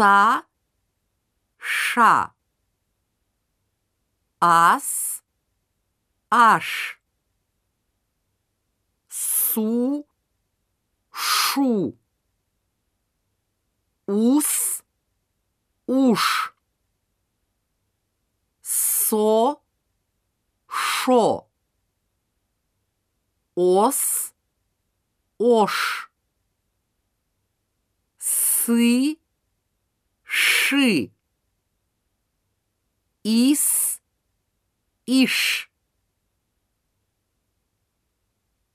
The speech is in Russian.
са, ша, ас, аш, су, шу, ус, уш, со, шо, ос, ош, сы, ши, ис, иш.